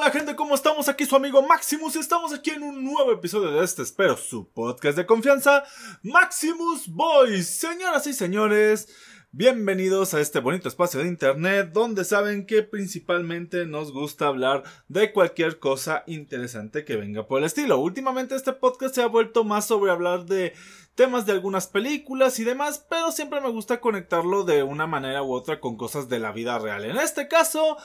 Hola gente, ¿cómo estamos? Aquí su amigo Maximus y estamos aquí en un nuevo episodio de este, espero, su podcast de confianza, Maximus Boys. Señoras y señores, bienvenidos a este bonito espacio de internet donde saben que principalmente nos gusta hablar de cualquier cosa interesante que venga por el estilo. Últimamente este podcast se ha vuelto más sobre hablar de temas de algunas películas y demás, pero siempre me gusta conectarlo de una manera u otra con cosas de la vida real. En este caso,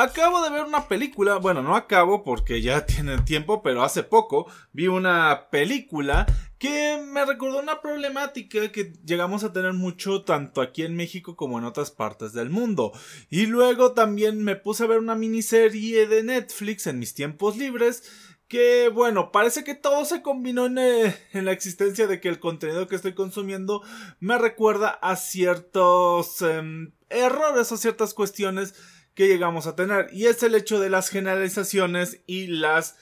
Acabo de ver una película, bueno, no acabo porque ya tiene tiempo, pero hace poco vi una película que me recordó una problemática que llegamos a tener mucho tanto aquí en México como en otras partes del mundo. Y luego también me puse a ver una miniserie de Netflix en mis tiempos libres que bueno, parece que todo se combinó en, eh, la existencia de que el contenido que estoy consumiendo me recuerda a ciertos em, errores o ciertas cuestiones que llegamos a tener. Y es el hecho de las generalizaciones y las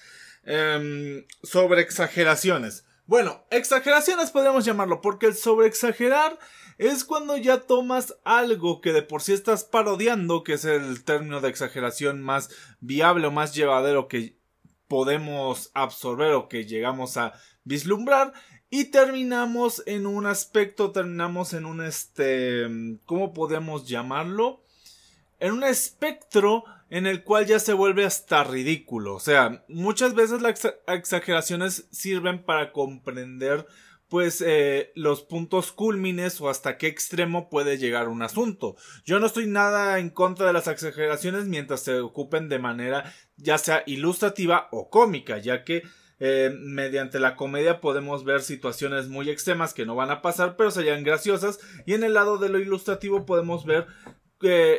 eh, sobreexageraciones. Bueno, exageraciones podríamos llamarlo, porque el sobreexagerar es cuando ya tomas algo que de por sí estás parodiando, que es el término de exageración más viable o más llevadero que podemos absorber o que llegamos a vislumbrar y terminamos en un aspecto, terminamos en un este, ¿cómo podemos llamarlo? en un espectro en el cual ya se vuelve hasta ridículo. O sea, muchas veces las exageraciones sirven para comprender pues eh, los puntos cúlmines o hasta qué extremo puede llegar un asunto. Yo no estoy nada en contra de las exageraciones mientras se ocupen de manera ya sea ilustrativa o cómica, ya que eh, mediante la comedia podemos ver situaciones muy extremas que no van a pasar pero serían graciosas y en el lado de lo ilustrativo podemos ver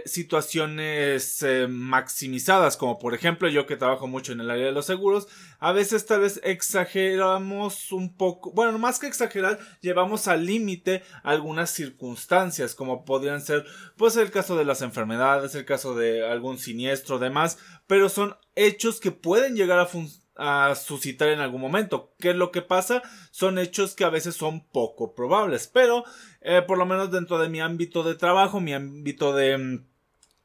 situaciones eh, maximizadas, como por ejemplo yo que trabajo mucho en el área de los seguros, a veces tal vez exageramos un poco, bueno, más que exagerar, llevamos al límite algunas circunstancias, como podrían ser pues el caso de las enfermedades, el caso de algún siniestro, demás, pero son hechos que pueden llegar a a suscitar en algún momento. ¿Qué es lo que pasa? Son hechos que a veces son poco probables, pero eh, por lo menos dentro de mi ámbito de trabajo, mi ámbito de, mm,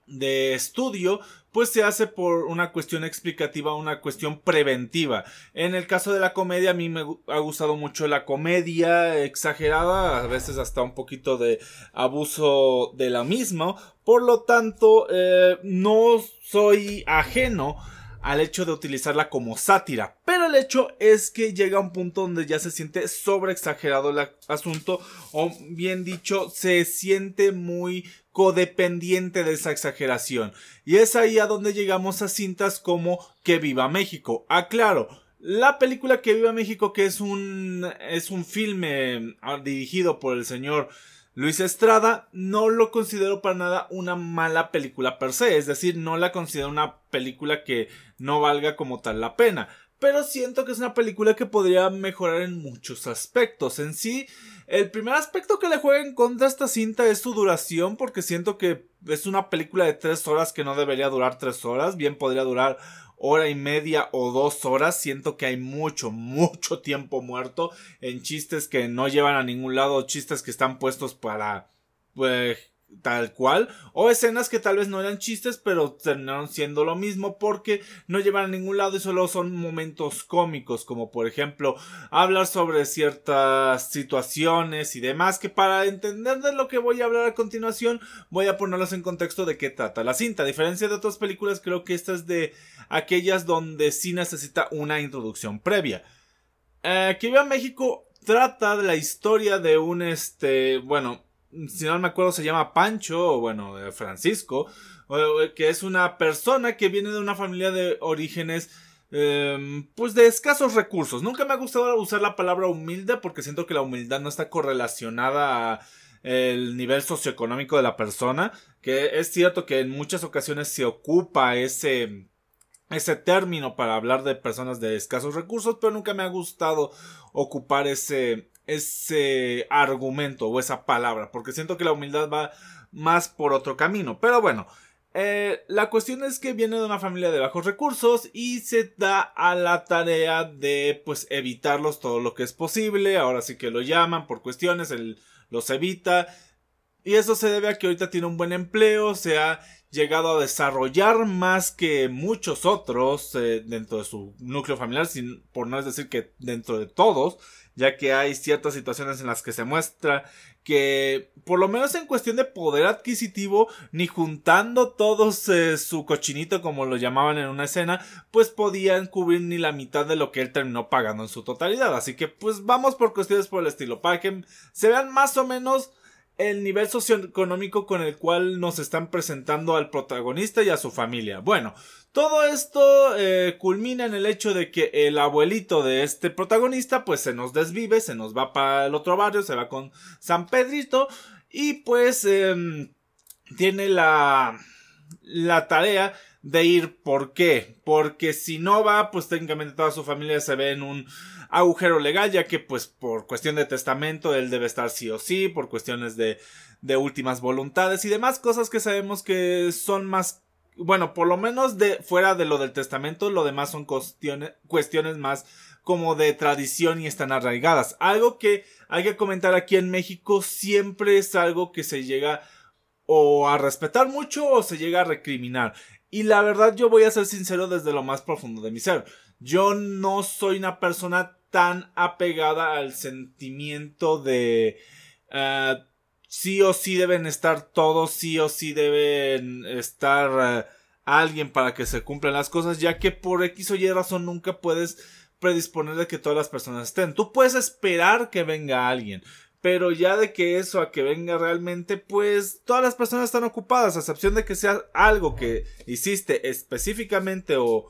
de estudio, pues se hace por una cuestión explicativa, una cuestión preventiva. En el caso de la comedia, a mí me ha gustado mucho la comedia exagerada, a veces hasta un poquito de abuso de la misma. Por lo tanto, eh, no soy ajeno al hecho de utilizarla como sátira. Pero el hecho es que llega a un punto donde ya se siente sobreexagerado el asunto, o bien dicho, se siente muy codependiente de esa exageración. Y es ahí a donde llegamos a cintas como Que Viva México. Aclaro, la película Que Viva México, que es un, es un filme ah, dirigido por el señor Luis Estrada no lo considero para nada una mala película per se, es decir, no la considero una película que no valga como tal la pena, pero siento que es una película que podría mejorar en muchos aspectos. En sí, el primer aspecto que le juega en contra a esta cinta es su duración, porque siento que es una película de tres horas que no debería durar tres horas, bien podría durar hora y media o dos horas, siento que hay mucho, mucho tiempo muerto en chistes que no llevan a ningún lado, chistes que están puestos para, pues, tal cual, o escenas que tal vez no eran chistes, pero terminaron siendo lo mismo porque no llevan a ningún lado y solo son momentos cómicos, como por ejemplo hablar sobre ciertas situaciones y demás, que para entender de lo que voy a hablar a continuación, voy a ponerlos en contexto de qué trata la cinta. A diferencia de otras películas, creo que esta es de aquellas donde sí necesita una introducción previa. Eh, que viva México trata de la historia de un este, bueno, si no me acuerdo, se llama Pancho, o bueno, Francisco, que es una persona que viene de una familia de orígenes, em, pues de escasos recursos. Nunca me ha gustado usar la palabra humilde porque siento que la humildad no está correlacionada a el nivel socioeconómico de la persona, que es cierto que en muchas ocasiones se ocupa ese ese término para hablar de personas de escasos recursos, pero nunca me ha gustado ocupar ese ese argumento o esa palabra, porque siento que la humildad va más por otro camino. Pero bueno, eh, la cuestión es que viene de una familia de bajos recursos y se da a la tarea de pues evitarlos todo lo que es posible. Ahora sí que lo llaman por cuestiones, él los evita. Y eso se debe a que ahorita tiene un buen empleo, se ha llegado a desarrollar más que muchos otros eh, dentro de su núcleo familiar, sin, por no es decir que dentro de todos, ya que hay ciertas situaciones en las que se muestra que por lo menos en cuestión de poder adquisitivo, ni juntando todos eh, su cochinito como lo llamaban en una escena, pues podían cubrir ni la mitad de lo que él terminó pagando en su totalidad. Así que pues vamos por cuestiones por el estilo, para que se vean más o menos el nivel socioeconómico con el cual nos están presentando al protagonista y a su familia. Bueno, todo esto eh, culmina en el hecho de que el abuelito de este protagonista pues se nos desvive, se nos va para el otro barrio, se va con San Pedrito y pues em, tiene la, la tarea de ir. ¿Por qué? Porque si no va, pues técnicamente toda su familia se ve en un agujero legal, ya que pues por cuestión de testamento él debe estar sí o sí, por cuestiones de, de últimas voluntades y demás cosas que sabemos que son más bueno, por lo menos de fuera de lo del testamento, lo demás son cuestiones, cuestiones más como de tradición y están arraigadas. Algo que hay que comentar aquí en México siempre es algo que se llega o a respetar mucho o se llega a recriminar. Y la verdad yo voy a ser sincero desde lo más profundo de mi ser. Yo no soy una persona tan apegada al sentimiento de uh, sí o sí deben estar todos, sí o sí deben estar uh, alguien para que se cumplan las cosas, ya que por X o Y razón nunca puedes predisponer de que todas las personas estén. Tú puedes esperar que venga alguien, pero ya de que eso a que venga realmente, pues todas las personas están ocupadas, a excepción de que sea algo que hiciste específicamente o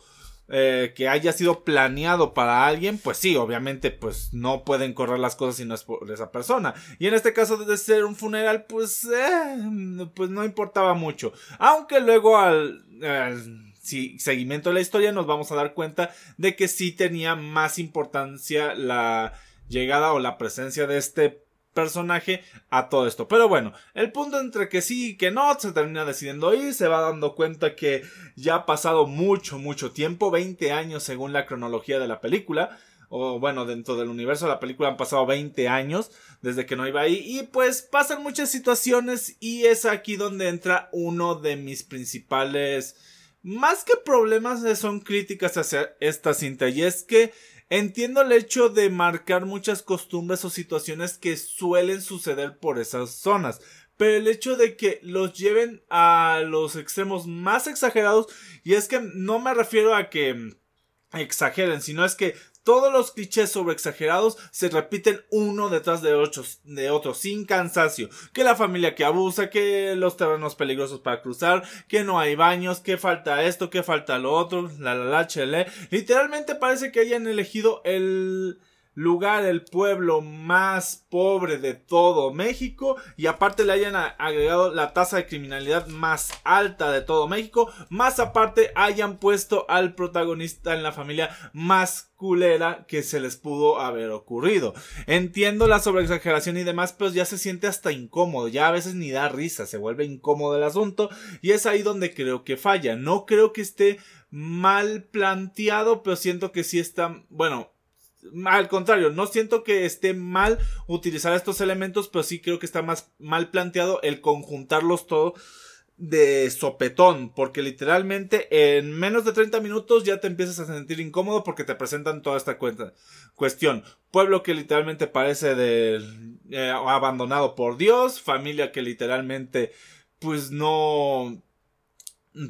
eh, que haya sido planeado para alguien, pues sí, obviamente, pues no pueden correr las cosas si no es por esa persona. Y en este caso de ser un funeral, pues, eh, pues no importaba mucho. Aunque luego al, al seguimiento de la historia nos vamos a dar cuenta de que sí tenía más importancia la llegada o la presencia de este personaje a todo esto. Pero bueno, el punto entre que sí y que no se termina decidiendo ir, se va dando cuenta que ya ha pasado mucho, mucho tiempo, 20 años según la cronología de la película. O bueno, dentro del universo de la película han pasado 20 años desde que no iba ahí. Y pues pasan muchas situaciones y es aquí donde entra uno de mis principales... Más que problemas son críticas hacia esta cinta. Y es que Entiendo el hecho de marcar muchas costumbres o situaciones que suelen suceder por esas zonas, pero el hecho de que los lleven a los extremos más exagerados, y es que no me refiero a que exageren, sino es que todos los clichés sobre exagerados se repiten uno detrás de otro, de otro sin cansancio. Que la familia que abusa, que los terrenos peligrosos para cruzar, que no hay baños, que falta esto, que falta lo otro, la la la chele. Literalmente parece que hayan elegido el lugar, el pueblo más pobre de todo México y aparte le hayan agregado la tasa de criminalidad más alta de todo México, más aparte hayan puesto al protagonista en la familia más culera que se les pudo haber ocurrido. Entiendo la sobreexageración y demás, pero ya se siente hasta incómodo, ya a veces ni da risa, se vuelve incómodo el asunto y es ahí donde creo que falla. No creo que esté mal planteado, pero siento que sí está, bueno, al contrario, no siento que esté mal utilizar estos elementos, pero sí creo que está más mal planteado el conjuntarlos todos de sopetón, porque literalmente en menos de 30 minutos ya te empiezas a sentir incómodo porque te presentan toda esta cuestión. Pueblo que literalmente parece de eh, abandonado por Dios, familia que literalmente pues no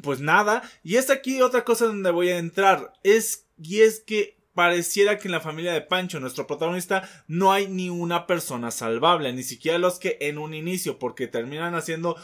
pues nada, y es aquí otra cosa donde voy a entrar, es y es que pareciera que en la familia de Pancho, nuestro protagonista, no hay ni una persona salvable, ni siquiera los que en un inicio, porque terminan haciendo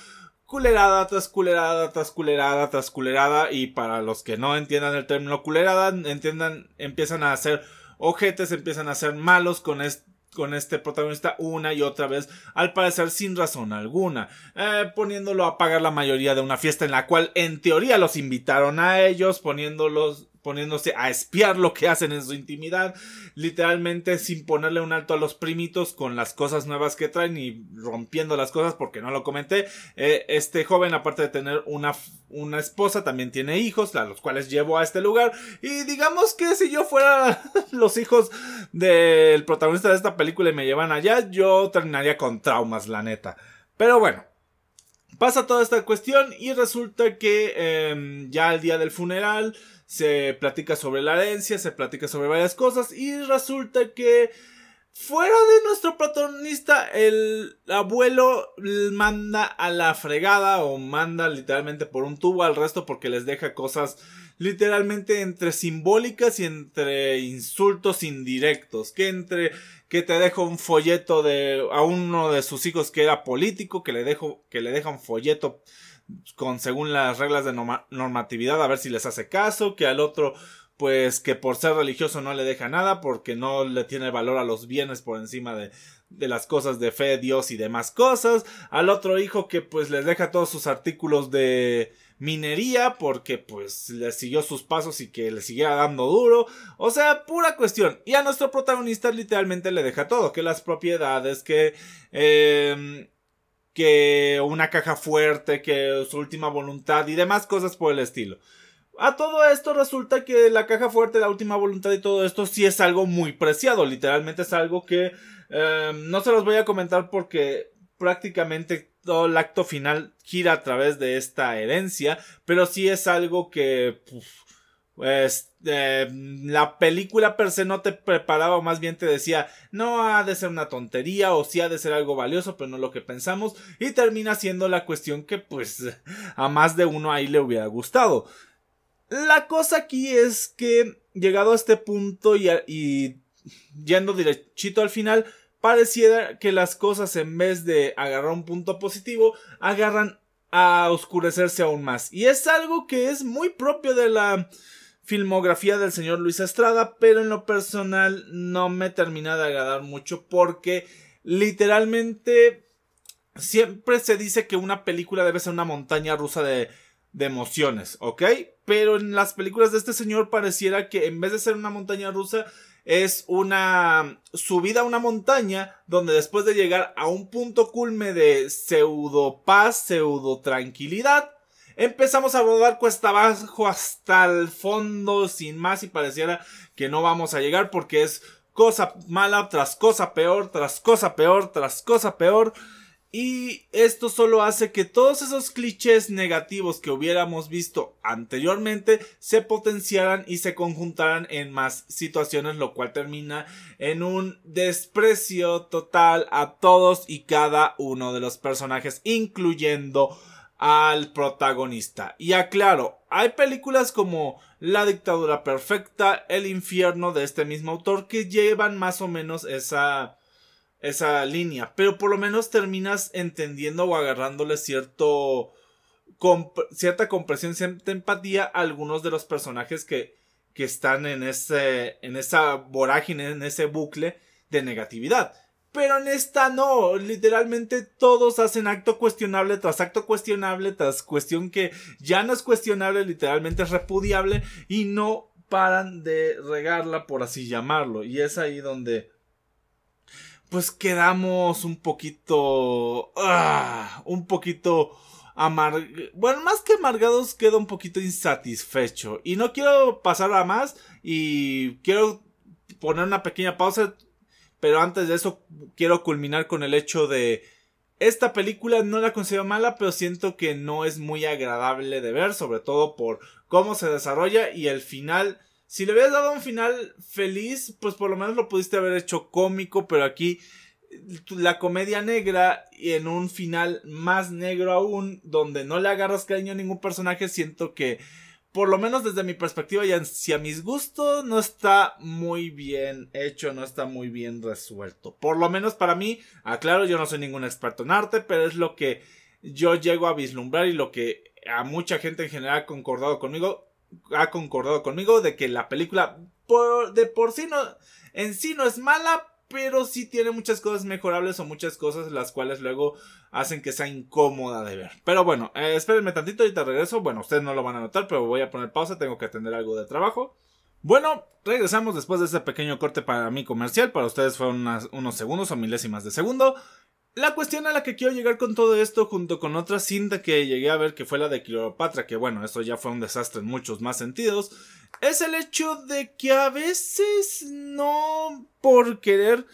culerada tras culerada tras culerada tras culerada y para los que no entiendan el término culerada, entiendan, empiezan a hacer ojetes, empiezan a ser malos con este con este protagonista una y otra vez, al parecer sin razón alguna, eh, poniéndolo a pagar la mayoría de una fiesta en la cual en teoría los invitaron a ellos, poniéndolos poniéndose a espiar lo que hacen en su intimidad, literalmente sin ponerle un alto a los primitos con las cosas nuevas que traen y rompiendo las cosas porque no lo comenté. Eh, este joven, aparte de tener una, una esposa, también tiene hijos, a los cuales llevo a este lugar. Y digamos que si yo fuera los hijos del protagonista de esta película y me llevan allá, yo terminaría con traumas, la neta. Pero bueno, Pasa toda esta cuestión y resulta que em, ya el día del funeral se platica sobre la herencia, se platica sobre varias cosas y resulta que fuera de nuestro protagonista el abuelo manda a la fregada o manda literalmente por un tubo al resto porque les deja cosas literalmente entre simbólicas y entre insultos indirectos, que entre que te dejo un folleto de a uno de sus hijos que era político, que le dejo que le deja un folleto con según las reglas de normatividad a ver si les hace caso, que al otro pues que por ser religioso no le deja nada porque no le tiene valor a los bienes por encima de, de las cosas de fe, Dios y demás cosas, al otro hijo que pues les deja todos sus artículos de minería porque pues le siguió sus pasos y que le siguiera dando duro. O sea, pura cuestión. Y a nuestro protagonista literalmente le deja todo, que las propiedades, que... Em, que una caja fuerte, que su última voluntad y demás cosas por el estilo. A todo esto resulta que la caja fuerte, la última voluntad y todo esto sí es algo muy preciado. Literalmente es algo que em, no se los voy a comentar porque prácticamente todo el acto final gira a través de esta herencia, pero sí es algo que pues la película per se no te preparaba o más bien te decía no ha de ser una tontería o sí ha de ser algo valioso pero no lo que pensamos y termina siendo la cuestión que pues a más de uno ahí le hubiera gustado la cosa aquí es que llegado a este punto y, y yendo derechito al final pareciera que las cosas en vez de agarrar un punto positivo, agarran a oscurecerse aún más. Y es algo que es muy propio de la filmografía del señor Luis Estrada, pero en lo personal no me termina de agradar mucho porque literalmente siempre se dice que una película debe ser una montaña rusa de, de emociones, ¿ok? Pero en las películas de este señor pareciera que en vez de ser una montaña rusa es una subida a una montaña donde después de llegar a un punto culme de pseudo paz, pseudo tranquilidad, empezamos a rodar cuesta abajo hasta el fondo sin más y pareciera que no vamos a llegar porque es cosa mala tras cosa peor, tras cosa peor, tras cosa peor. Y esto solo hace que todos esos clichés negativos que hubiéramos visto anteriormente se potenciaran y se conjuntaran en más situaciones, lo cual termina en un desprecio total a todos y cada uno de los personajes, incluyendo al protagonista. Y aclaro, hay películas como La dictadura perfecta, El infierno de este mismo autor que llevan más o menos esa esa línea, pero por lo menos terminas entendiendo o agarrándole cierto cierta comprensión, cierta empatía a algunos de los personajes que, que están en ese en esa vorágine, en ese bucle de negatividad. Pero en esta no, literalmente todos hacen acto cuestionable tras acto cuestionable tras cuestión que ya no es cuestionable, literalmente es repudiable y no paran de regarla por así llamarlo. Y es ahí donde pues quedamos un poquito... Ah, un poquito amargados. Bueno, más que amargados, quedo un poquito insatisfecho. Y no quiero pasar a más y quiero poner una pequeña pausa. Pero antes de eso, quiero culminar con el hecho de... Esta película no la considero mala, pero siento que no es muy agradable de ver, sobre todo por cómo se desarrolla y el final. Si le hubieras dado un final feliz, pues por lo menos lo pudiste haber hecho cómico, pero aquí la comedia negra y en un final más negro aún, donde no le agarras cariño a ningún personaje, siento que, por lo menos desde mi perspectiva y si a mis gustos, no está muy bien hecho, no está muy bien resuelto. Por lo menos para mí, aclaro, yo no soy ningún experto en arte, pero es lo que yo llego a vislumbrar y lo que a mucha gente en general ha concordado conmigo ha concordado conmigo de que la película por, de por sí no, en sí no es mala, pero sí tiene muchas cosas mejorables o muchas cosas las cuales luego hacen que sea incómoda de ver. Pero bueno, eh, espérenme tantito y te regreso. Bueno, ustedes no lo van a notar, pero voy a poner pausa, tengo que atender algo de trabajo. Bueno, regresamos después de este pequeño corte para mí comercial. Para ustedes fueron unos segundos o milésimas de segundo. La cuestión a la que quiero llegar con todo esto, junto con otra cinta que llegué a ver, que fue la de Cleopatra, que bueno, eso ya fue un desastre en muchos más sentidos, es el hecho de que a veces no por querer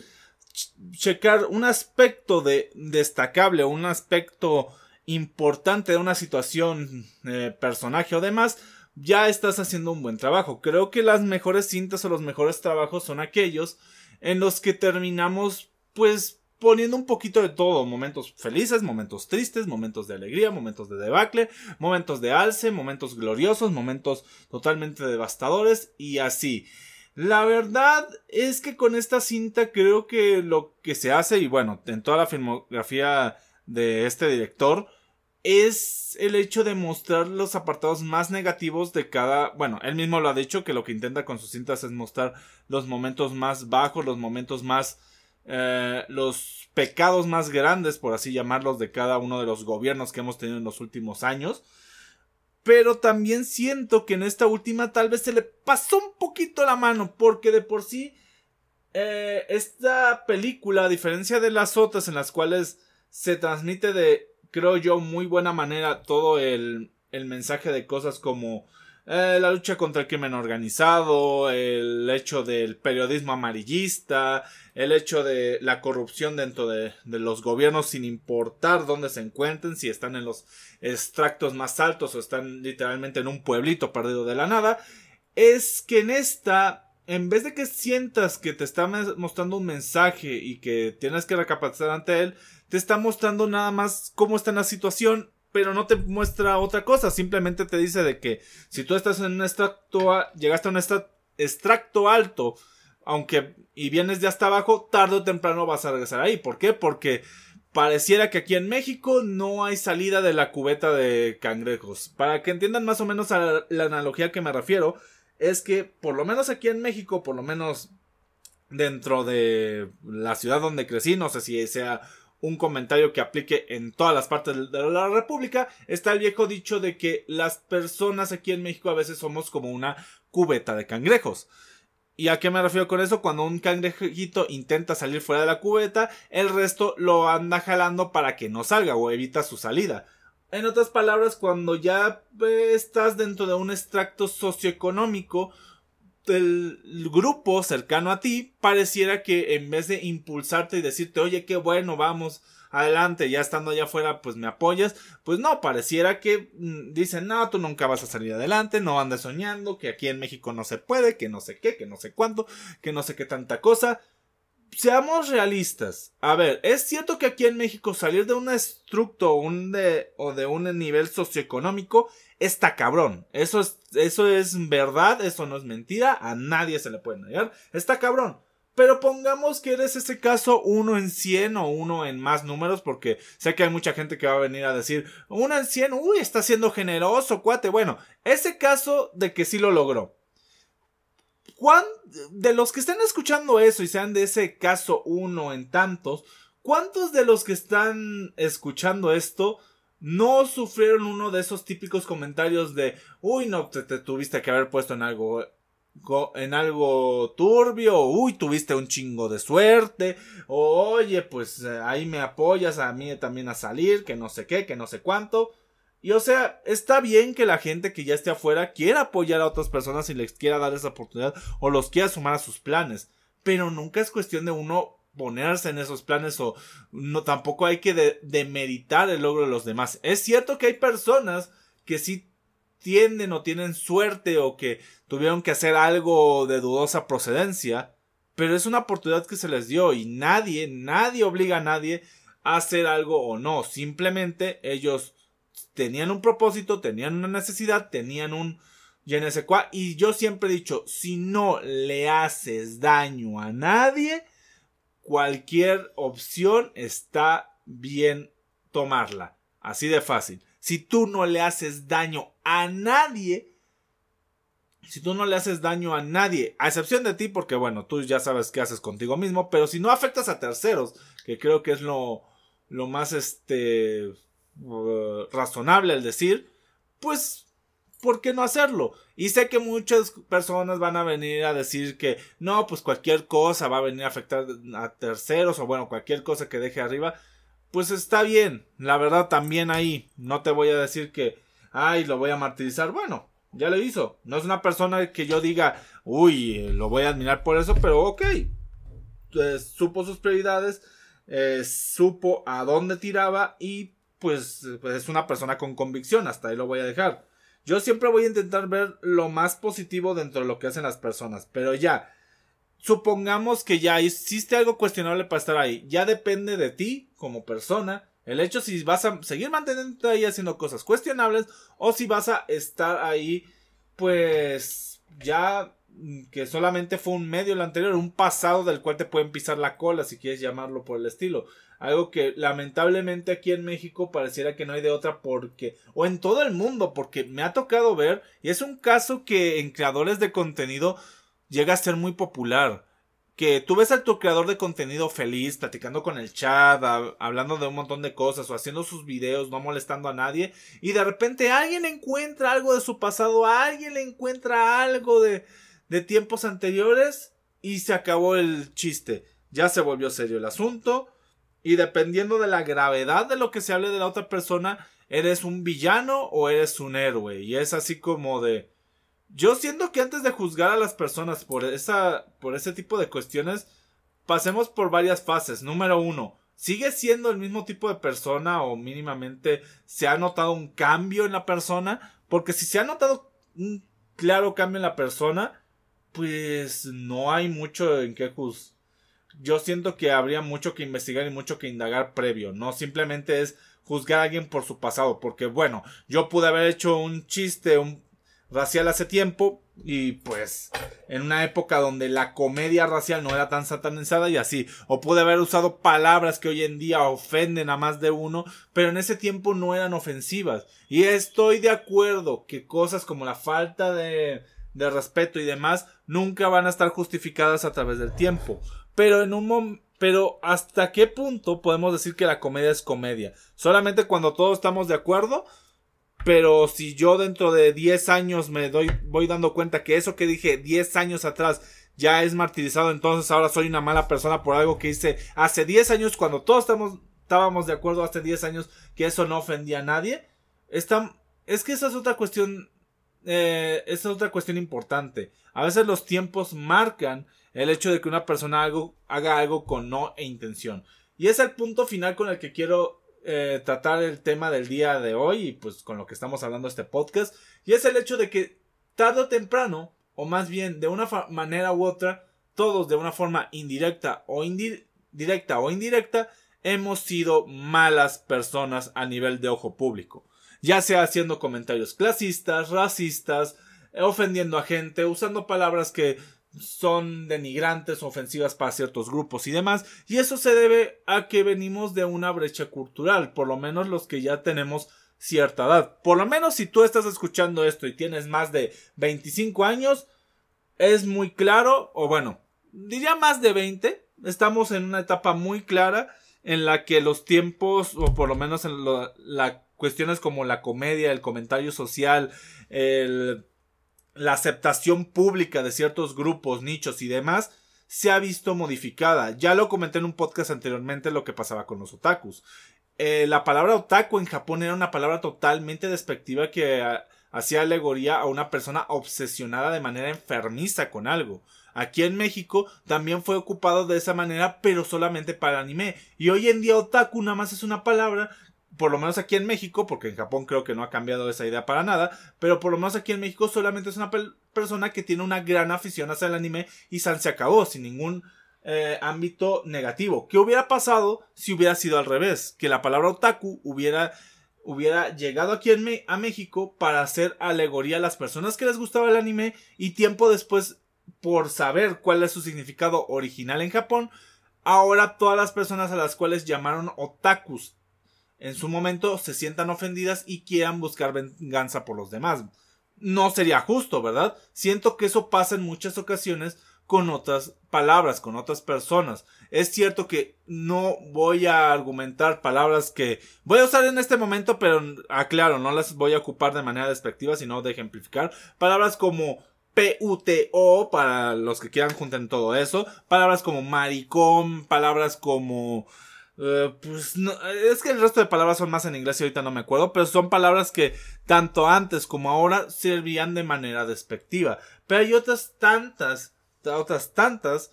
checar un aspecto de destacable, un aspecto importante de una situación, eh, personaje o demás, ya estás haciendo un buen trabajo. Creo que las mejores cintas o los mejores trabajos son aquellos en los que terminamos pues poniendo un poquito de todo, momentos felices, momentos tristes, momentos de alegría, momentos de debacle, momentos de alce, momentos gloriosos, momentos totalmente devastadores y así. La verdad es que con esta cinta creo que lo que se hace, y bueno, en toda la filmografía de este director, es el hecho de mostrar los apartados más negativos de cada. Bueno, él mismo lo ha dicho que lo que intenta con sus cintas es mostrar los momentos más bajos, los momentos más. Eh, los pecados más grandes, por así llamarlos, de cada uno de los gobiernos que hemos tenido en los últimos años. Pero también siento que en esta última tal vez se le pasó un poquito la mano, porque de por sí. Eh, esta película, a diferencia de las otras en las cuales se transmite de creo yo, muy buena manera todo el, el mensaje de cosas como eh, la lucha contra el crimen organizado, el hecho del periodismo amarillista, el hecho de la corrupción dentro de, los gobiernos sin importar dónde se encuentren, si están en los extractos más altos o están literalmente en un pueblito perdido de la nada, es que en esta, en vez de que sientas que te está mostrando un mensaje y que tienes que recapacitar ante él, te está mostrando nada más cómo está en la situación, pero no te muestra otra cosa, simplemente te dice de que si tú estás en un extracto, llegaste a un extracto alto, aunque y vienes de hasta abajo, tarde o temprano vas a regresar ahí. ¿Por qué? Porque pareciera que aquí en México no hay salida de la cubeta de cangrejos. Para que entiendan más o menos la analogía que me refiero, es que por lo menos aquí en México, por lo menos dentro de la ciudad donde crecí, no sé si sea un comentario que aplique en todas las partes de la República, está el viejo dicho de que las personas aquí en México a veces somos como una cubeta de cangrejos. ¿Y a qué me refiero con eso? Cuando un cangrejito intenta salir fuera de la cubeta, el resto lo anda jalando para que no salga o evita su salida. En otras palabras, cuando ya estás dentro de un extracto socioeconómico, el grupo cercano a ti pareciera que en vez de impulsarte y decirte, oye, qué bueno, vamos, adelante, ya estando allá afuera, pues me apoyas, pues no, pareciera que mm, dicen, no, tú nunca vas a salir adelante, no andes soñando, que aquí en México no se puede, que no sé qué, que no sé cuánto, que no sé qué tanta cosa. Seamos realistas. A ver, es cierto que aquí en México salir de un estructo o de un nivel socioeconómico está cabrón. Eso es, eso es verdad, eso no es mentira, a nadie se le puede negar. Está cabrón. Pero pongamos que eres ese caso uno en cien o uno en más números, porque sé que hay mucha gente que va a venir a decir, uno en cien, uy, está siendo generoso, cuate. Bueno, ese caso de que sí lo logró. ¿Cuán, de los que estén escuchando eso y sean de ese caso uno en tantos, ¿cuántos de los que están escuchando esto no sufrieron uno de esos típicos comentarios de, uy, no, te, tuviste que haber puesto en algo, en algo turbio, uy, tuviste un chingo de suerte, o oye, pues eh, ahí me apoyas a mí también a salir, que no sé qué, que no sé cuánto. Y o sea, está bien que la gente que ya esté afuera quiera apoyar a otras personas y les quiera dar esa oportunidad o los quiera sumar a sus planes. Pero nunca es cuestión de uno ponerse en esos planes o no tampoco hay que demeritar el logro de los demás. Es cierto que hay personas que sí tienden o tienen suerte o que tuvieron que hacer algo de dudosa procedencia, pero es una oportunidad que se les dio y nadie, nadie obliga a nadie a hacer algo o no, simplemente ellos tenían un propósito, tenían una necesidad, tenían un y yo siempre he dicho, si no le haces daño a nadie, cualquier opción está bien tomarla. Así de fácil. Si tú no le haces daño a nadie, si tú no le haces daño a nadie, a excepción de ti, porque bueno, tú ya sabes qué haces contigo mismo, pero si no afectas a terceros, que creo que es lo, lo más este razonable el decir, pues ¿por qué no hacerlo? Y sé que muchas personas van a venir a decir que no, pues cualquier cosa va a venir a afectar a terceros o bueno, cualquier cosa que deje arriba. Pues está bien, la verdad también ahí, no te voy a decir que, ay, lo voy a martirizar. Bueno, ya lo hizo. No es una persona que yo diga, uy, lo voy a admirar por eso, pero ok. supo sus prioridades, eh, supo a dónde tiraba y pues, pues es una persona con convicción, hasta ahí lo voy a dejar. Yo siempre voy a intentar ver lo más positivo dentro de lo que hacen las personas, pero ya, supongamos que ya hiciste algo cuestionable para estar ahí, ya depende de ti como persona, el hecho si vas a seguir manteniendo ahí haciendo cosas cuestionables o si vas a estar ahí, pues ya que solamente fue un medio el anterior, un pasado del cual te pueden pisar la cola si quieres llamarlo por el estilo. Algo que lamentablemente aquí en México pareciera que no hay de otra porque, o en todo el mundo, porque me ha tocado ver, y es un caso que en creadores de contenido llega a ser muy popular. Que tú ves a tu creador de contenido feliz, platicando con el chat, hablando de un montón de cosas, o haciendo sus videos, no molestando a nadie, y de repente alguien encuentra algo de su pasado, alguien le encuentra algo de, de tiempos anteriores, y se acabó el chiste. Ya se volvió serio el asunto y dependiendo de la gravedad de lo que se hable de la otra persona, eres un villano o eres un héroe. Y es así como de... Yo siento que antes de juzgar a las personas por, esa, por ese tipo de cuestiones, pasemos por varias fases. Número uno, ¿sigue siendo el mismo tipo de persona o mínimamente se ha notado un cambio en la persona? Porque si se ha notado un claro cambio en la persona, pues no hay mucho en qué juzgar yo siento que habría mucho que investigar y mucho que indagar previo. No simplemente es juzgar a alguien por su pasado. Porque bueno, yo pude haber hecho un chiste un racial hace tiempo. Y pues en una época donde la comedia racial no era tan satanizada y así. O pude haber usado palabras que hoy en día ofenden a más de uno. Pero en ese tiempo no eran ofensivas. Y estoy de acuerdo que cosas como la falta de, de respeto y demás nunca van a estar justificadas a través del tiempo. Pero en un pero hasta qué punto podemos decir que la comedia es comedia? Solamente cuando todos estamos de acuerdo. Pero si yo dentro de 10 años me doy, voy dando cuenta que eso que dije 10 años atrás ya es martirizado, entonces ahora soy una mala persona por algo que hice hace 10 años cuando todos estamos, estábamos de acuerdo hace 10 años que eso no ofendía a nadie. Está, es que esa es otra cuestión, eh, esa es otra cuestión importante. A veces los tiempos marcan el hecho de que una persona haga algo con no e intención. Y es el punto final con el que quiero eh, tratar el tema del día de hoy y pues con lo que estamos hablando este podcast. Y es el hecho de que tarde o temprano, o más bien de una manera u otra, todos de una forma indirecta o directa o indirecta, hemos sido malas personas a nivel de ojo público. Ya sea haciendo comentarios clasistas, racistas, ofendiendo a gente, usando palabras que son denigrantes, ofensivas para ciertos grupos y demás. Y eso se debe a que venimos de una brecha cultural, por lo menos los que ya tenemos cierta edad. Por lo menos si tú estás escuchando esto y tienes más de 25 años, es muy claro, o bueno, diría más de 20, estamos en una etapa muy clara en la que los tiempos, o por lo menos en las cuestiones como la comedia, el comentario social, el la aceptación pública de ciertos grupos, nichos y demás se ha visto modificada. Ya lo comenté en un podcast anteriormente lo que pasaba con los otakus. Eh, la palabra otaku en Japón era una palabra totalmente despectiva que ah, hacía alegoría a una persona obsesionada de manera enfermiza con algo. Aquí en México también fue ocupado de esa manera, pero solamente para anime. Y hoy en día otaku nada más es una palabra por lo menos aquí en México, porque en Japón creo que no ha cambiado esa idea para nada, pero por lo menos aquí en México solamente es una persona que tiene una gran afición hacia el anime y San se acabó sin ningún eh, ámbito negativo. ¿Qué hubiera pasado si hubiera sido al revés? Que la palabra otaku hubiera, hubiera llegado aquí en a México para hacer alegoría a las personas que les gustaba el anime y tiempo después, por saber cuál es su significado original en Japón, ahora todas las personas a las cuales llamaron otakus en su momento se sientan ofendidas y quieran buscar venganza por los demás. No sería justo, ¿verdad? Siento que eso pasa en muchas ocasiones con otras palabras, con otras personas. Es cierto que no voy a argumentar palabras que voy a usar en este momento, pero aclaro, no las voy a ocupar de manera despectiva, sino de ejemplificar. Palabras como PUTO, para los que quieran juntar todo eso. Palabras como maricón, palabras como eh, pues no, es que el resto de palabras son más en inglés y ahorita no me acuerdo, pero son palabras que tanto antes como ahora servían de manera despectiva. Pero hay otras tantas, otras tantas,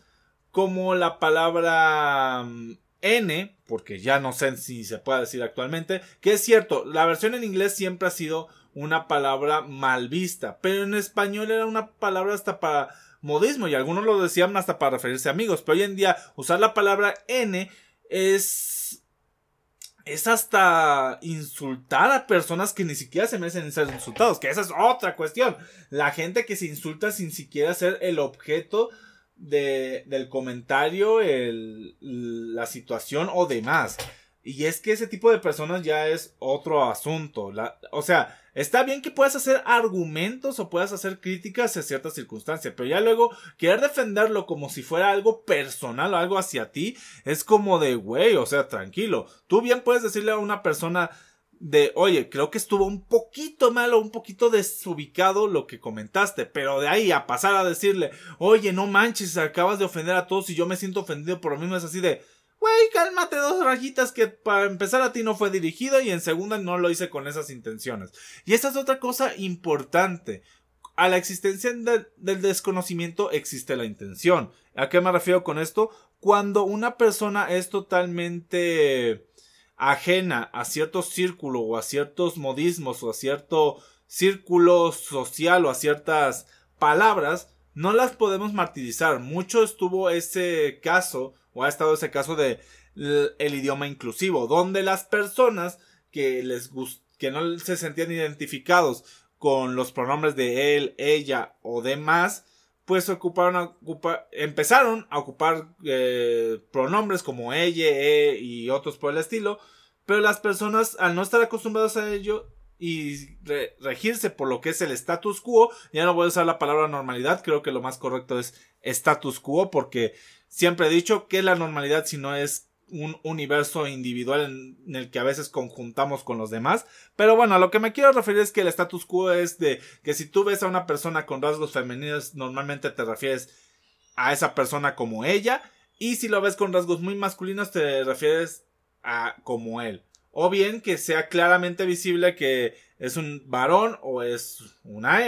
como la palabra mm, N, porque ya no sé si se puede decir actualmente, que es cierto, la versión en inglés siempre ha sido una palabra mal vista, pero en español era una palabra hasta para modismo y algunos lo decían hasta para referirse a amigos, pero hoy en día usar la palabra N es es hasta insultar a personas que ni siquiera se merecen ser insultados, que esa es otra cuestión. La gente que se insulta sin siquiera ser el objeto de, del comentario, el, la situación o demás. Y es que ese tipo de personas ya es otro asunto. La, o sea, está bien que puedas hacer argumentos o puedas hacer críticas a ciertas circunstancias, pero ya luego querer defenderlo como si fuera algo personal o algo hacia ti, es como de, güey, o sea, tranquilo. Tú bien puedes decirle a una persona de, oye, creo que estuvo un poquito mal o un poquito desubicado lo que comentaste, pero de ahí a pasar a decirle, oye, no manches, acabas de ofender a todos y yo me siento ofendido por lo mismo, es así de, Güey, cálmate dos rayitas que para empezar a ti no fue dirigido y en segunda no lo hice con esas intenciones. Y esta es otra cosa importante. A la existencia del desconocimiento existe la intención. ¿A qué me refiero con esto? Cuando una persona es totalmente ajena a cierto círculo o a ciertos modismos o a cierto círculo social o a ciertas palabras, no las podemos martirizar. Mucho estuvo ese caso o ha estado ese caso de el idioma inclusivo, donde las personas que les que no se sentían identificados con los pronombres de él, ella o demás, pues ocuparon empezaron a ocupar eh, pronombres como ella, e y otros por el estilo, pero las personas al no estar acostumbradas a ello y regirse por lo que es el status quo, ya no voy a usar la palabra normalidad, creo que lo más correcto es status quo porque Siempre he dicho que la normalidad si no es un universo individual en, el que a veces conjuntamos con los demás. Pero bueno, a lo que me quiero referir es que el status quo es de que si tú ves a una persona con rasgos femeninos, normalmente te refieres a esa persona como ella. Y si lo ves con rasgos muy masculinos, te refieres a como él. O bien que sea claramente visible que es un varón o es una,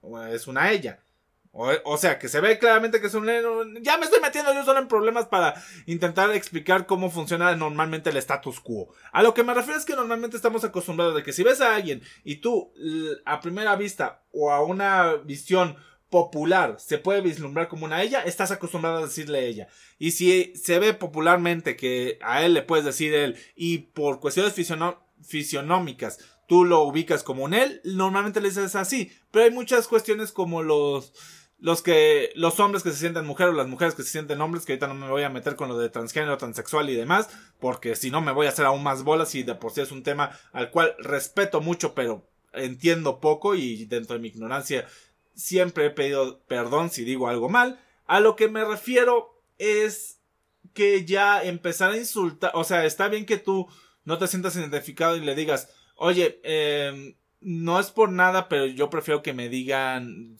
o es una ella. O, sea, que se ve claramente que es un... Ya me estoy metiendo yo solo en problemas para intentar explicar cómo funciona normalmente el status quo. A lo que me refiero es que normalmente estamos acostumbrados de que si ves a alguien y tú a primera vista o a una visión popular se puede vislumbrar como una ella, estás acostumbrado a decirle ella. Y si se ve popularmente que a él le puedes decir él y por cuestiones fisionómicas tú lo ubicas como un él, normalmente le dices así. Pero hay muchas cuestiones como los los que los hombres que se sienten mujeres o las mujeres que se sienten hombres, que ahorita no me voy a meter con lo de transgénero, transexual y demás, porque si no me voy a hacer aún más bolas y de por sí es un tema al cual respeto mucho, pero entiendo poco y dentro de mi ignorancia siempre he pedido perdón si digo algo mal. A lo que me refiero es que ya empezar a insultar, o sea, está bien que tú no te sientas identificado y le digas, oye, eh, no es por nada, pero yo prefiero que me digan,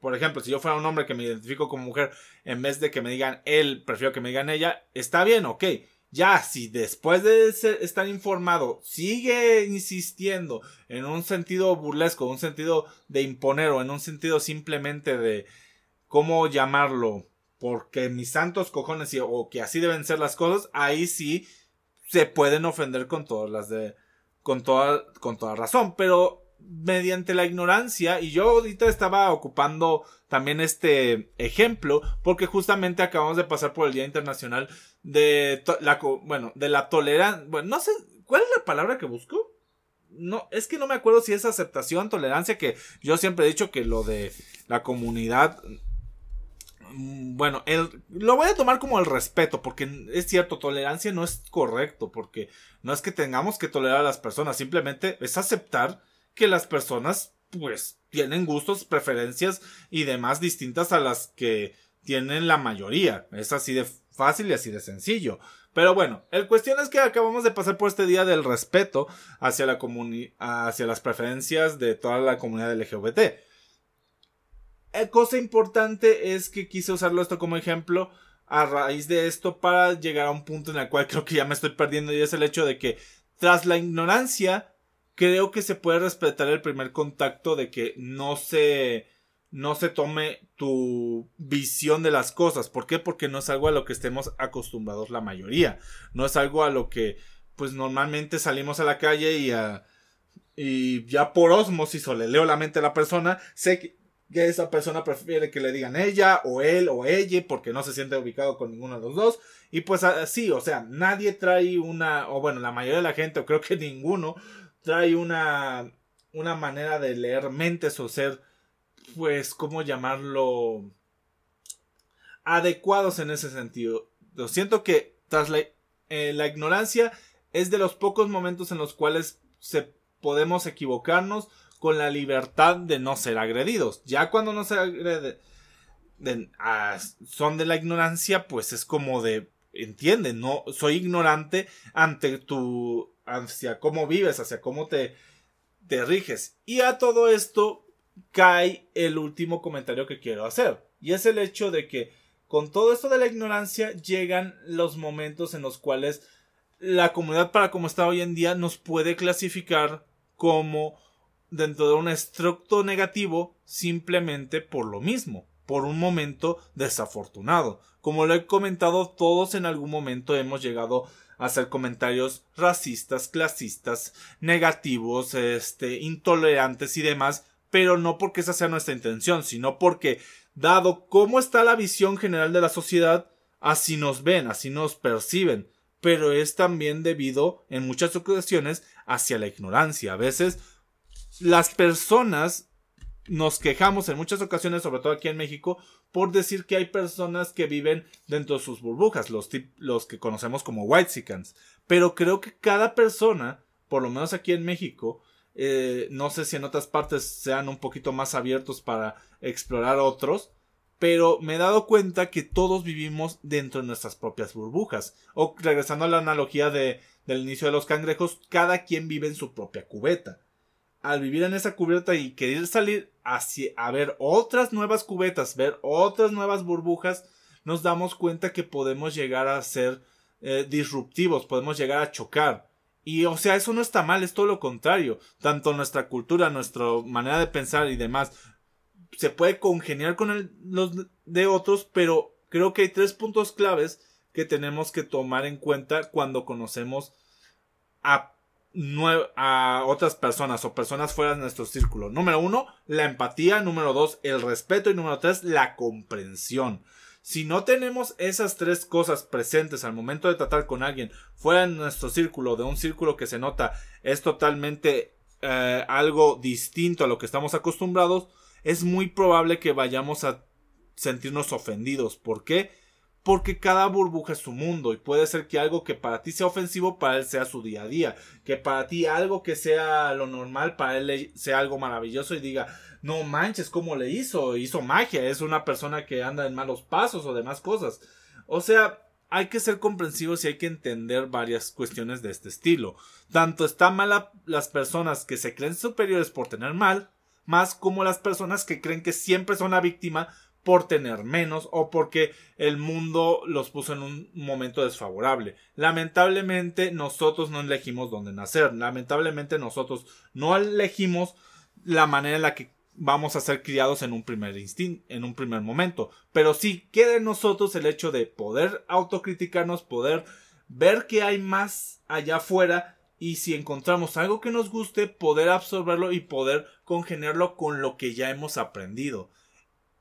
por ejemplo, si yo fuera un hombre que me identifico como mujer, en vez de que me digan él, prefiero que me digan ella, está bien, ok. Ya, si después de estar informado sigue insistiendo en un sentido burlesco, un sentido de imponer o en un sentido simplemente de, ¿cómo llamarlo? Porque mis santos cojones o que así deben ser las cosas, ahí sí se pueden ofender con todas las de con toda, con toda razón, pero mediante la ignorancia, y yo ahorita estaba ocupando también este ejemplo, porque justamente acabamos de pasar por el Día Internacional de la, bueno, de la tolerancia, bueno, no sé, ¿cuál es la palabra que busco? No, es que no me acuerdo si es aceptación, tolerancia, que yo siempre he dicho que lo de la comunidad bueno, el, lo voy a tomar como el respeto, porque es cierto, tolerancia no es correcto, porque no es que tengamos que tolerar a las personas, simplemente es aceptar que las personas, pues, tienen gustos, preferencias y demás distintas a las que tienen la mayoría. Es así de fácil y así de sencillo. Pero bueno, el cuestión es que acabamos de pasar por este día del respeto hacia la hacia las preferencias de toda la comunidad LGBT. Eh, cosa importante es que quise usarlo esto como ejemplo a raíz de esto para llegar a un punto en el cual creo que ya me estoy perdiendo y es el hecho de que tras la ignorancia creo que se puede respetar el primer contacto de que no se no se tome tu visión de las cosas. ¿Por qué? Porque no es algo a lo que estemos acostumbrados la mayoría. No es algo a lo que pues normalmente salimos a la calle y, y ya por osmosis o le leo la mente a la persona, sé que, esa persona prefiere que le digan ella o él o ella porque no se siente ubicado con ninguno de los dos. Y pues así, o sea, nadie trae una, o bueno, la mayoría de la gente, o creo que ninguno, trae una, una manera de leer mentes o ser, pues, ¿cómo llamarlo? Adecuados en ese sentido. Lo siento que tras la, eh, la ignorancia es de los pocos momentos en los cuales se podemos equivocarnos con la libertad de no ser agredidos. Ya cuando no se agrede, ah, son de la ignorancia, pues es como de, entiende, no, soy ignorante ante tu, hacia cómo vives, hacia cómo te, te riges. Y a todo esto cae el último comentario que quiero hacer. Y es el hecho de que con todo esto de la ignorancia llegan los momentos en los cuales la comunidad para como está hoy en día nos puede clasificar como dentro de un estructo negativo simplemente por lo mismo, por un momento desafortunado. Como lo he comentado, todos en algún momento hemos llegado a hacer comentarios racistas, clasistas, negativos, este, intolerantes y demás, pero no porque esa sea nuestra intención, sino porque, dado cómo está la visión general de la sociedad, así nos ven, así nos perciben, pero es también debido, en muchas ocasiones, hacia la ignorancia. A veces las personas nos quejamos en muchas ocasiones, sobre todo aquí en México, por decir que hay personas que viven dentro de sus burbujas, los, los que conocemos como whitesicans. Pero creo que cada persona, por lo menos aquí en México, eh, no sé si en otras partes sean un poquito más abiertos para explorar otros, pero me he dado cuenta que todos vivimos dentro de nuestras propias burbujas. O regresando a la analogía de, del inicio de los cangrejos, cada quien vive en su propia cubeta al vivir en esa cubeta y querer salir hacia, a ver otras nuevas cubetas, ver otras nuevas burbujas, nos damos cuenta que podemos llegar a ser eh, disruptivos, podemos llegar a chocar. Y o sea, eso no está mal, es todo lo contrario. Tanto nuestra cultura, nuestra manera de pensar y demás se puede congeniar con los de otros, pero creo que hay tres puntos claves que tenemos que tomar en cuenta cuando conocemos a a otras personas o personas fuera de nuestro círculo. Número uno, la empatía. Número dos, el respeto. Y número tres, la comprensión. Si no tenemos esas tres cosas presentes al momento de tratar con alguien fuera de nuestro círculo, de un círculo que se nota es totalmente eh, algo distinto a lo que estamos acostumbrados, es muy probable que vayamos a sentirnos ofendidos. ¿Por qué? Porque cada burbuja es su mundo y puede ser que algo que para ti sea ofensivo para él sea su día a día, que para ti algo que sea lo normal para él sea algo maravilloso y diga, no manches, ¿cómo le hizo? Hizo magia, es una persona que anda en malos pasos o demás cosas. O sea, hay que ser comprensivos y hay que entender varias cuestiones de este estilo. Tanto está mala las personas que se creen superiores por tener mal, más como las personas que creen que siempre son la víctima por tener menos o porque el mundo los puso en un momento desfavorable. Lamentablemente nosotros no elegimos dónde nacer. Lamentablemente nosotros no elegimos la manera en la que vamos a ser criados en un primer instinto, en un primer momento. Pero sí queda en nosotros el hecho de poder autocriticarnos, poder ver que hay más allá afuera y si encontramos algo que nos guste, poder absorberlo y poder congeniarlo con lo que ya hemos aprendido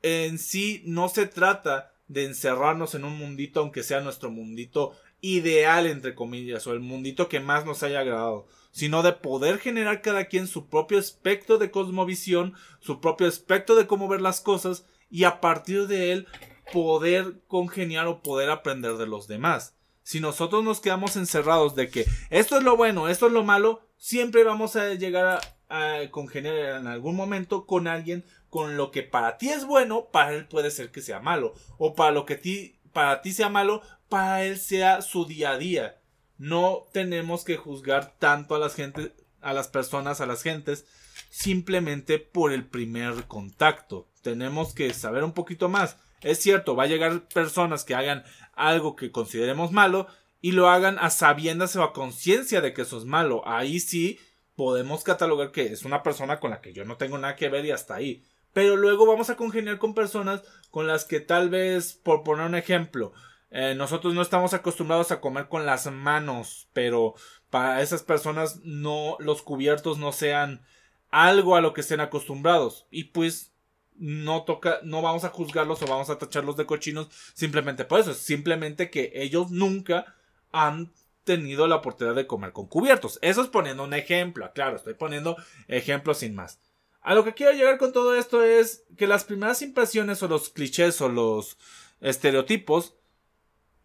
en sí no se trata de encerrarnos en un mundito, aunque sea nuestro mundito ideal, entre comillas, o el mundito que más nos haya agradado, sino de poder generar cada quien su propio espectro de cosmovisión, su propio espectro de cómo ver las cosas, y a partir de él poder congeniar o poder aprender de los demás. Si nosotros nos quedamos encerrados de que esto es lo bueno, esto es lo malo, siempre vamos a llegar a, a congeniar en algún momento con alguien con lo que para ti es bueno, para él puede ser que sea malo. O para lo que ti, para ti sea malo, para él sea su día a día. No tenemos que juzgar tanto a las gente, a las personas, a las gentes, simplemente por el primer contacto. Tenemos que saber un poquito más. Es cierto, va a llegar personas que hagan algo que consideremos malo y lo hagan a sabiendas o a conciencia de que eso es malo. Ahí sí podemos catalogar que es una persona con la que yo no tengo nada que ver y hasta ahí pero luego vamos a congeniar con personas con las que tal vez, por poner un ejemplo, eh, nosotros no estamos acostumbrados a comer con las manos, pero para esas personas no los cubiertos no sean algo a lo que estén acostumbrados y pues no toca no vamos a juzgarlos o vamos a tacharlos de cochinos simplemente por eso, simplemente que ellos nunca han tenido la oportunidad de comer con cubiertos. Eso es poniendo un ejemplo, claro, estoy poniendo ejemplos sin más. A lo que quiero llegar con todo esto es que las primeras impresiones o los clichés o los estereotipos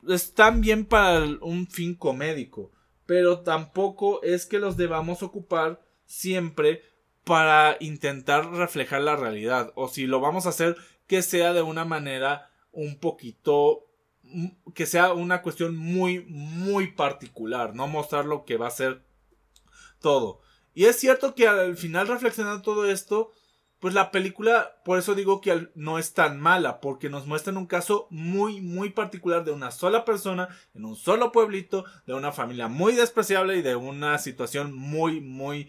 están bien para un fin comédico, pero tampoco es que los debamos ocupar siempre para intentar reflejar la realidad, o si lo vamos a hacer, que sea de una manera un poquito que sea una cuestión muy muy particular, no mostrar lo que va a ser todo. Y es cierto que al final reflexionando todo esto, pues la película, por eso digo que no es tan mala, porque nos muestran un caso muy, muy particular de una sola persona, en un solo pueblito, de una familia muy despreciable y de una situación muy, muy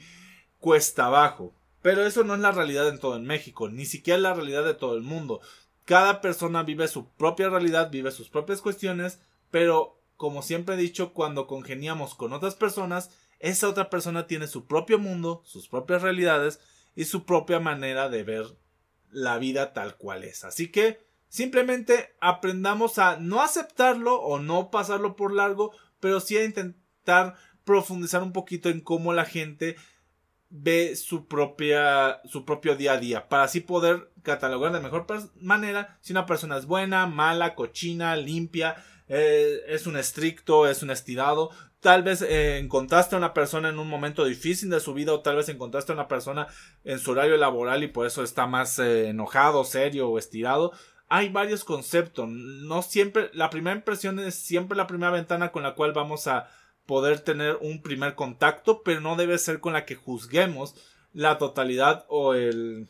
cuesta abajo. Pero eso no es la realidad en todo en México, ni siquiera la realidad de todo el mundo. Cada persona vive su propia realidad, vive sus propias cuestiones, pero como siempre he dicho, cuando congeniamos con otras personas, esa otra persona tiene su propio mundo, sus propias realidades y su propia manera de ver la vida tal cual es. Así que simplemente aprendamos a no aceptarlo o no pasarlo por largo, pero sí a intentar profundizar un poquito en cómo la gente ve su propia su propio día a día para así poder catalogar de mejor manera si una persona es buena, mala, cochina, limpia, eh, es un estricto, es un estirado. Tal vez eh, encontraste a una persona en un momento difícil de su vida o tal vez encontraste a una persona en su horario laboral y por eso está más eh, enojado, serio o estirado. Hay varios conceptos. No siempre, la primera impresión es siempre la primera ventana con la cual vamos a poder tener un primer contacto, pero no debe ser con la que juzguemos la totalidad o el,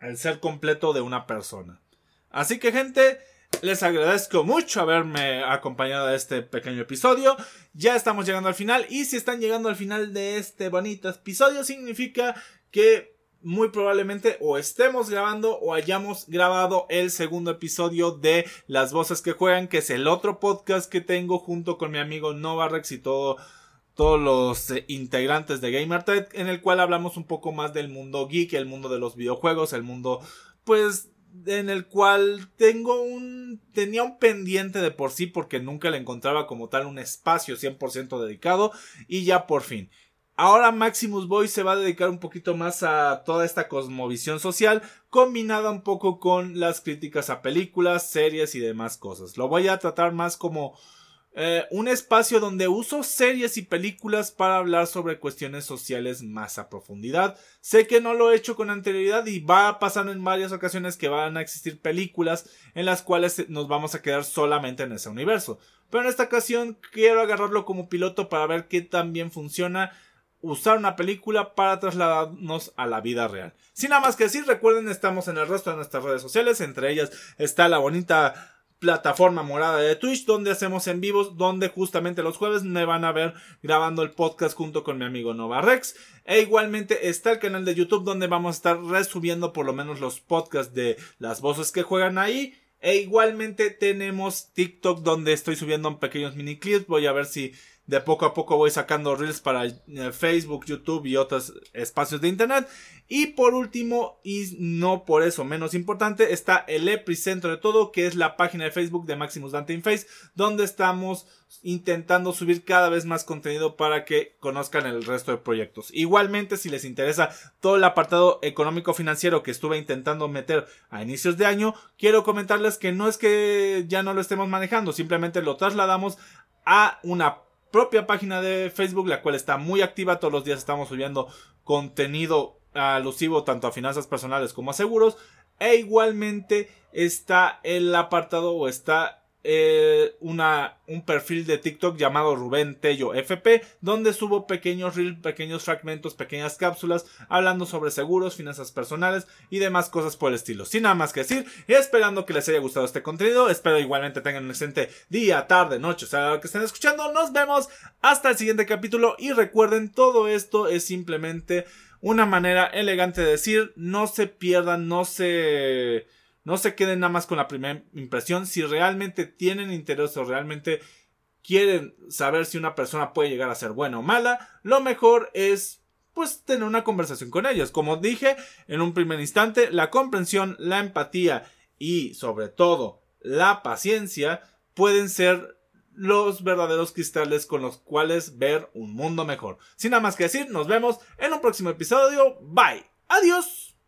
el ser completo de una persona. Así que gente, les agradezco mucho haberme acompañado a este pequeño episodio. Ya estamos llegando al final y si están llegando al final de este bonito episodio significa que muy probablemente o estemos grabando o hayamos grabado el segundo episodio de Las Voces que Juegan, que es el otro podcast que tengo junto con mi amigo Nova Rex y todo, todos los eh, integrantes de GamerTed, en el cual hablamos un poco más del mundo geek, el mundo de los videojuegos, el mundo, pues, en el cual tengo un tenía un pendiente de por sí porque nunca le encontraba como tal un espacio 100% dedicado y ya por fin Ahora Maximus Boy se va a dedicar un poquito más a toda esta cosmovisión social, combinada un poco con las críticas a películas, series y demás cosas. Lo voy a tratar más como eh, un espacio donde uso series y películas para hablar sobre cuestiones sociales más a profundidad. Sé que no lo he hecho con anterioridad y va a pasar en varias ocasiones que van a existir películas en las cuales nos vamos a quedar solamente en ese universo. Pero en esta ocasión quiero agarrarlo como piloto para ver qué tan bien funciona usar una película para trasladarnos a la vida real. Sin nada más que decir, recuerden, estamos en el resto de nuestras redes sociales, entre ellas está la bonita plataforma morada de Twitch donde hacemos en vivos donde justamente los jueves me van a ver grabando el podcast junto con mi amigo Nova Rex. E igualmente está el canal de YouTube donde vamos a estar resubiendo por lo menos los podcasts de las voces que juegan ahí. E igualmente tenemos TikTok donde estoy subiendo pequeños mini clips voy a ver si de poco a poco voy sacando reels para eh, Facebook, YouTube y otros espacios de internet. Y por último, y no por eso menos importante, está el epicentro de todo, que es la página de Facebook de Maximus Dante in Face, donde estamos intentando subir cada vez más contenido para que conozcan el resto de proyectos. Igualmente, si les interesa todo el apartado económico financiero que estuve intentando meter a inicios de año, quiero comentarles que no es que ya no lo estemos manejando, simplemente lo trasladamos a una propia página de Facebook, la cual está muy activa. Todos los días estamos subiendo contenido alusivo tanto a finanzas personales como a seguros. E igualmente está el apartado o está eh, una, un perfil de TikTok llamado Rubén Tello FP, donde subo pequeños reels, pequeños fragmentos, pequeñas cápsulas, hablando sobre seguros, finanzas personales y demás cosas por el estilo. Sin nada más que decir, esperando que les haya gustado este contenido, espero igualmente tengan un excelente día, tarde, noche, o sea, que estén escuchando, nos vemos hasta el siguiente capítulo y recuerden, todo esto es simplemente una manera elegante de decir, no se pierdan, no se no se queden nada más con la primera impresión. Si realmente tienen interés o realmente quieren saber si una persona puede llegar a ser buena o mala, lo mejor es pues tener una conversación con ellos. Como dije en un primer instante, la comprensión, la empatía y sobre todo la paciencia pueden ser los verdaderos cristales con los cuales ver un mundo mejor. Sin nada más que decir, nos vemos en un próximo episodio. Bye. Adiós.